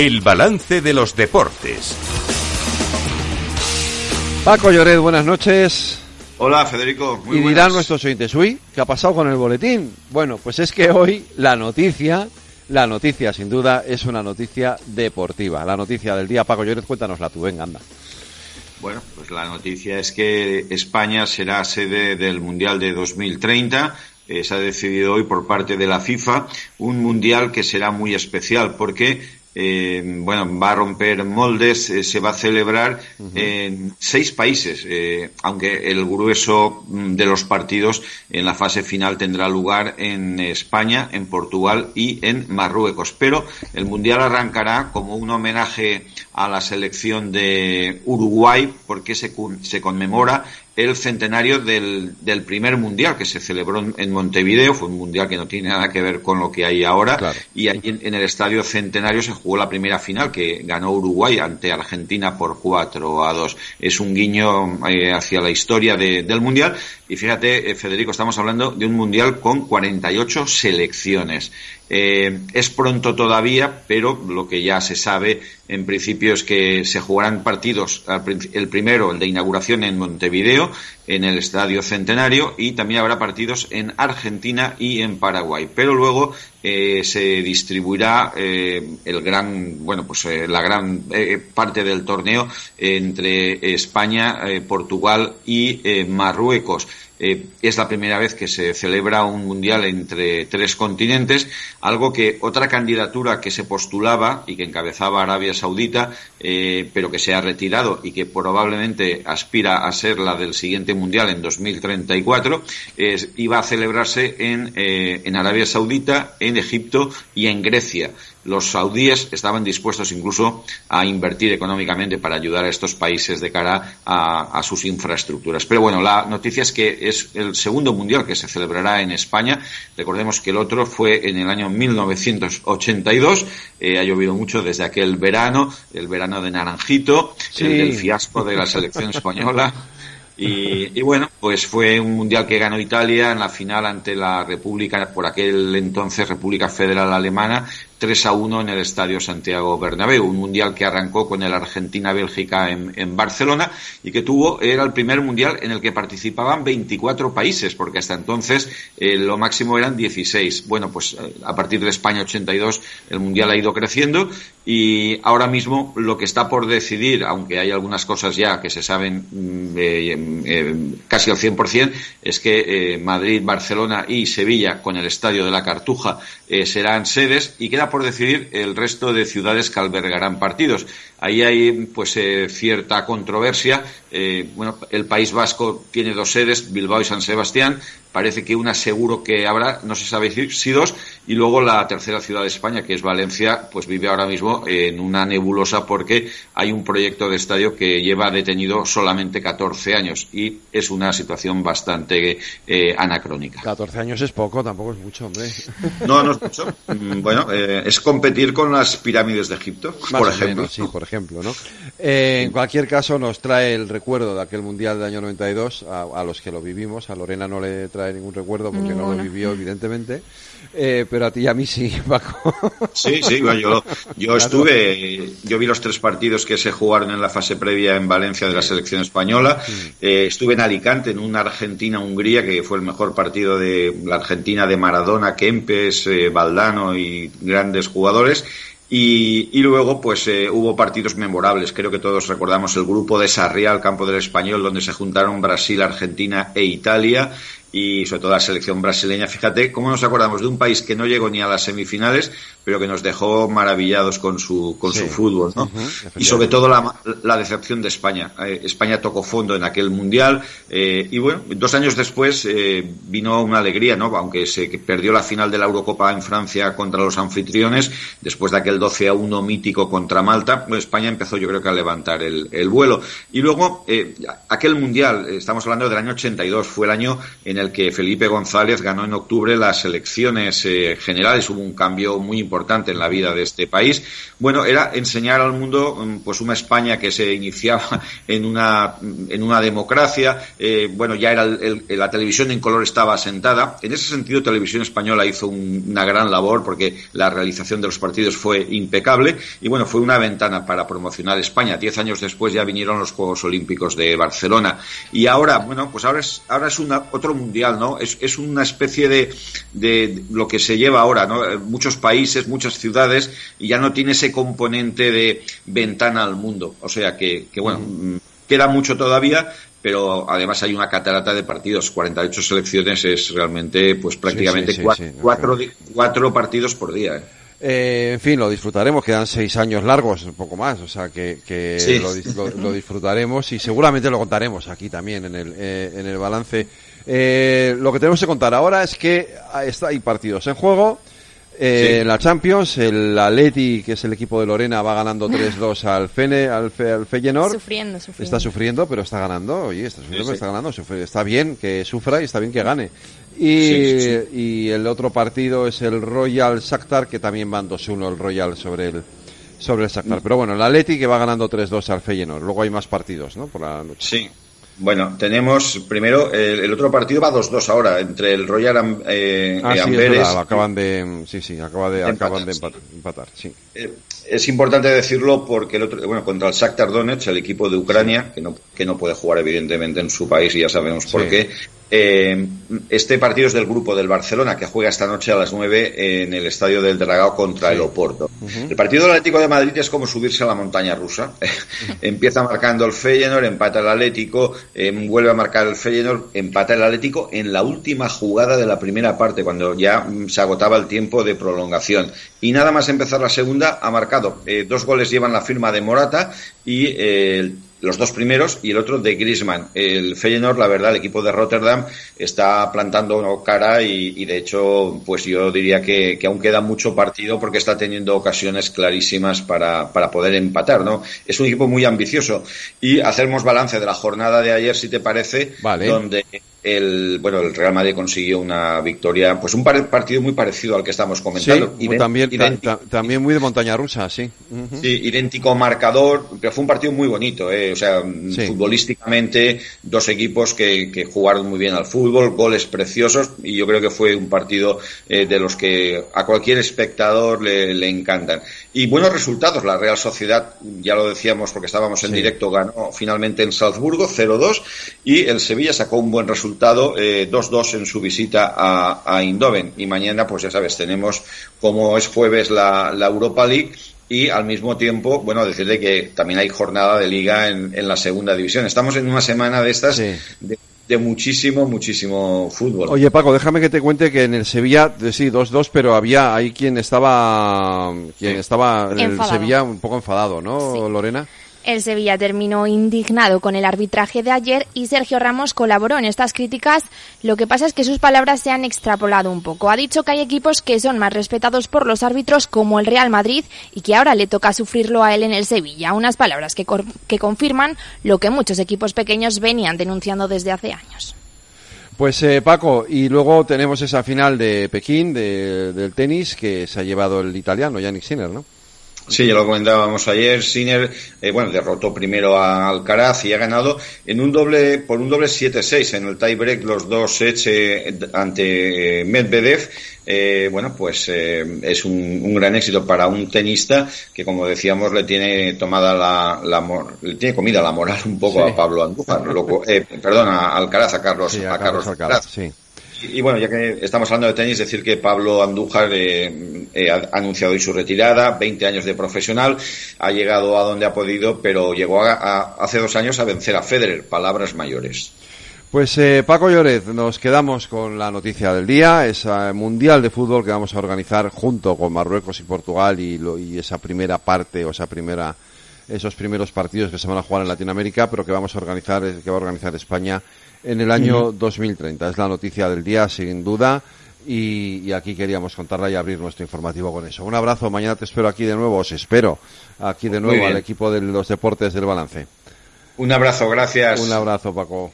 El balance de los deportes. Paco Lloret, buenas noches. Hola Federico, muy y dirán nuestros oyentes, uy, ¿qué ha pasado con el boletín? Bueno, pues es que hoy la noticia, la noticia sin duda es una noticia deportiva. La noticia del día, Paco Lloret, cuéntanosla tú, venga, anda. Bueno, pues la noticia es que España será sede del Mundial de 2030 eh, se ha decidido hoy por parte de la FIFA un mundial que será muy especial porque eh, bueno, va a romper moldes, eh, se va a celebrar en seis países, eh, aunque el grueso mm, de los partidos en la fase final tendrá lugar en España, en Portugal y en Marruecos. Pero el Mundial arrancará como un homenaje a la selección de Uruguay porque se, se conmemora el centenario del, del, primer mundial que se celebró en Montevideo. Fue un mundial que no tiene nada que ver con lo que hay ahora. Y allí en, el estadio centenario se jugó la primera final que ganó Uruguay ante Argentina por 4 a 2. Es un guiño eh, hacia la historia del mundial. Y fíjate, eh, Federico, estamos hablando de un mundial con 48 selecciones. Eh, es pronto todavía, pero lo que ya se sabe en principio es que se jugarán partidos, el primero, el de inauguración en Montevideo, en el Estadio Centenario, y también habrá partidos en Argentina y en Paraguay. Pero luego eh, se distribuirá eh, el gran, bueno, pues la gran parte del torneo entre España, Portugal y Marruecos. Eh, es la primera vez que se celebra un mundial entre tres continentes, algo que otra candidatura que se postulaba y que encabezaba Arabia Saudita, eh, pero que se ha retirado y que probablemente aspira a ser la del siguiente mundial en 2034, es, iba a celebrarse eh, en Arabia Saudita, en Egipto y en Grecia los saudíes estaban dispuestos incluso a invertir económicamente para ayudar a estos países de cara a, sus infraestructuras. Pero bueno, la noticia es que es el segundo mundial que se celebrará en España. Recordemos que el otro fue en el año 1982. Eh, ha llovido mucho desde aquel verano, el verano de Naranjito, el del fiasco de la selección española. Y, y, bueno, pues fue un mundial que ganó Italia en la final ante la República, por aquel entonces República Federal Alemana, 3 a 1 en el Estadio Santiago Bernabéu, un mundial que arrancó con el Argentina-Bélgica en, Barcelona y que tuvo, era el primer mundial en el que participaban 24 países, porque hasta entonces eh, lo máximo eran 16. Bueno, pues eh, a partir de España 82 el mundial ha ido creciendo y ahora mismo lo que está por decidir, aunque hay algunas cosas ya que se saben mm, eh, casi al 100%, es que Madrid, Barcelona y Sevilla con el Estadio de la Cartuja serán sedes y queda por decidir el resto de ciudades que albergarán partidos. Ahí hay pues eh, cierta controversia. Eh, bueno, el País Vasco tiene dos sedes, Bilbao y San Sebastián. Parece que una seguro que habrá, no se sabe si dos, y luego la tercera ciudad de España, que es Valencia, pues vive ahora mismo en una nebulosa porque hay un proyecto de estadio que lleva detenido solamente 14 años y es una situación bastante eh, anacrónica. 14 años es poco, tampoco es mucho, hombre. No, no es mucho. Mm, bueno, es competir con las pirámides de Egipto, por ejemplo. sí, por ejemplo, ¿no? Eh, en cualquier caso, nos trae el recuerdo de aquel Mundial del año 92 a, a los que lo vivimos. A Lorena no le trae ningún recuerdo porque no lo vivió, evidentemente. Eh, pero a ti y a mí sí, Paco. Sí, sí, yo, yo estuve, yo vi los tres partidos que se jugaron en la fase previa en Valencia de la selección española. Eh, estuve en Alicante, en una Argentina-Hungría, que fue el mejor partido de la Argentina de Maradona, Kempes, Valdano y grandes jugadores. Y, y, luego, pues eh, hubo partidos memorables. Creo que todos recordamos el grupo de Sarriá, campo del Español, donde se juntaron Brasil, Argentina e Italia y sobre todo la selección brasileña. Fíjate cómo nos acordamos de un país que no llegó ni a las semifinales, pero que nos dejó maravillados con su, con su fútbol, ¿no? y sobre todo la, la decepción de España. Eh, España tocó fondo en aquel mundial eh, y bueno, dos años después eh, vino una alegría, ¿no? Aunque se perdió la final de la Eurocopa en Francia contra los anfitriones, después de aquel 12 a 1 mítico contra Malta, pues España empezó yo creo que a levantar el, el vuelo. Y luego, aquel mundial, estamos hablando del año 82, fue el año en el que Felipe González ganó en octubre las elecciones eh, generales. Hubo un cambio muy importante en la vida de este país. Bueno, era enseñar al mundo mm, pues una España que se iniciaba en una, en una democracia. Eh, bueno, ya era la televisión en color estaba asentada. En ese sentido, Televisión Española hizo una gran labor porque la realización de los partidos fue impecable y bueno, fue una ventana para promocionar España. Diez años después ya vinieron los Juegos Olímpicos de Barcelona y ahora, bueno, pues ahora es, ahora es una, otro mundial, ¿no? Es, es una especie de, de lo que se lleva ahora, ¿no? Muchos países, muchas ciudades y ya no tiene ese componente de ventana al mundo. O sea que, que bueno, mm, queda mucho todavía, pero además hay una catarata de partidos. 48 selecciones es realmente, pues prácticamente cuatro, cuatro, partidos por día. ¿eh? Eh, en fin, lo disfrutaremos, quedan seis años largos, un poco más, o sea que, lo, disfrutaremos y seguramente lo contaremos aquí también en el, eh, en el balance. Eh, lo que tenemos que contar ahora es que está, hay partidos en juego. En la Champions, el Atleti, que es el equipo de Lorena, va ganando 3-2 al, Fene, al, Feyenoord. Sufriendo, sufriendo. Está sufriendo, pero está ganando. Oye, está sufriendo, está ganando. Está bien que sufra y está bien que gane. Y, el otro partido es el Royal Shakhtar, que también van 2-1 el Royal sobre el sobre el Shakhtar. Mm. Pero bueno, el Atleti que va ganando 3-2 al Feyenoord. Luego hay más partidos, ¿no? Por la noche. Sí. Bueno, tenemos primero el, otro partido va 2-2 ahora entre el Royal eh, ah, Amberes. Sí, acaban de sí, sí, acaba de, acaban de empatar, sí. Eh, es importante decirlo porque el otro, bueno, contra el Shakhtar Donetsk, el equipo de Ucrania, que no, que no puede jugar evidentemente en su país y ya sabemos por qué, eh, este partido es del grupo del Barcelona, que juega esta noche a las 9 en el estadio del Dragao contra el Oporto. El partido del Atlético de Madrid es como subirse a la montaña rusa. Empieza marcando el Feyenoord, empata el Atlético, em, vuelve a marcar el Feyenoord, empata el Atlético en la última jugada de la primera parte, cuando ya mm, se agotaba el tiempo de prolongación. Y nada más empezar la segunda, ha marcado. Eh, dos goles llevan la firma de Morata y eh, los dos primeros y el otro de Griezmann. El Feyenoord, la verdad, el equipo de Rotterdam está plantando cara y, de hecho, pues yo diría que, aún queda mucho partido porque está teniendo ocasiones clarísimas para, para poder empatar, ¿no? Es un equipo muy ambicioso y hacemos balance de la jornada de ayer, si te parece, donde el bueno el Real Madrid consiguió una victoria pues un partido muy parecido al que estamos comentando. Sí, también también muy de montaña rusa sí. Sí idéntico marcador pero fue un partido muy bonito eh, o sea futbolísticamente dos equipos que, que, jugaron muy bien al fútbol goles preciosos y yo creo que fue un partido eh, de los que a cualquier espectador le, le, encantan. Y buenos resultados la Real Sociedad ya lo decíamos porque estábamos en directo ganó finalmente en Salzburgo 0-2 y el Sevilla sacó un buen resultado resultado 2-2 eh, en su visita a, a, Indoven. Y mañana, pues ya sabes, tenemos como es jueves la, la Europa League y al mismo tiempo, bueno, decirle que también hay jornada de liga en, en la segunda división. Estamos en una semana de estas de, muchísimo, muchísimo fútbol. Oye, Paco, déjame que te cuente que en el Sevilla, sí, 2-2, pero había ahí quien estaba, quien estaba en el Sevilla un poco enfadado, ¿no, Lorena? El Sevilla terminó indignado con el arbitraje de ayer y Sergio Ramos colaboró en estas críticas. Lo que pasa es que sus palabras se han extrapolado un poco. Ha dicho que hay equipos que son más respetados por los árbitros como el Real Madrid y que ahora le toca sufrirlo a él en el Sevilla. Unas palabras que, que confirman lo que muchos equipos pequeños venían denunciando desde hace años. Pues eh, Paco, y luego tenemos esa final de Pekín del tenis que se ha llevado el italiano Yannick Sinner, ¿no? Sí, ya lo comentábamos ayer. Sinner, eh, bueno, derrotó primero a Alcaraz y ha ganado en un doble, por un doble 7-6 en el tiebreak los dos sets eh, ante Medvedev. Eh, bueno, pues es un, gran éxito para un tenista que, como decíamos, le tiene tomada la, la le tiene comida la moral un poco a Pablo Andújar, perdón, a Alcaraz, a Carlos, a, Carlos Alcaraz. Sí. Y, bueno, ya que estamos hablando de tenis, decir que Pablo Andújar eh, eh, ha anunciado hoy su retirada, 20 años de profesional, ha llegado a donde ha podido, pero llegó a, hace dos años a vencer a Federer, palabras mayores. Pues eh, Paco Llorez, nos quedamos con la noticia del día, esa mundial de fútbol que vamos a organizar junto con Marruecos y Portugal y, y esa primera parte o esa primera esos primeros partidos que se van a jugar en Latinoamérica, pero que vamos a organizar, que va a organizar España en el año 2030. Es la noticia del día, sin duda. Y, aquí queríamos contarla y abrir nuestro informativo con eso. Un abrazo, mañana te espero aquí de nuevo, os espero aquí de nuevo al equipo de los deportes del balance. Un abrazo, gracias. Un abrazo, Paco.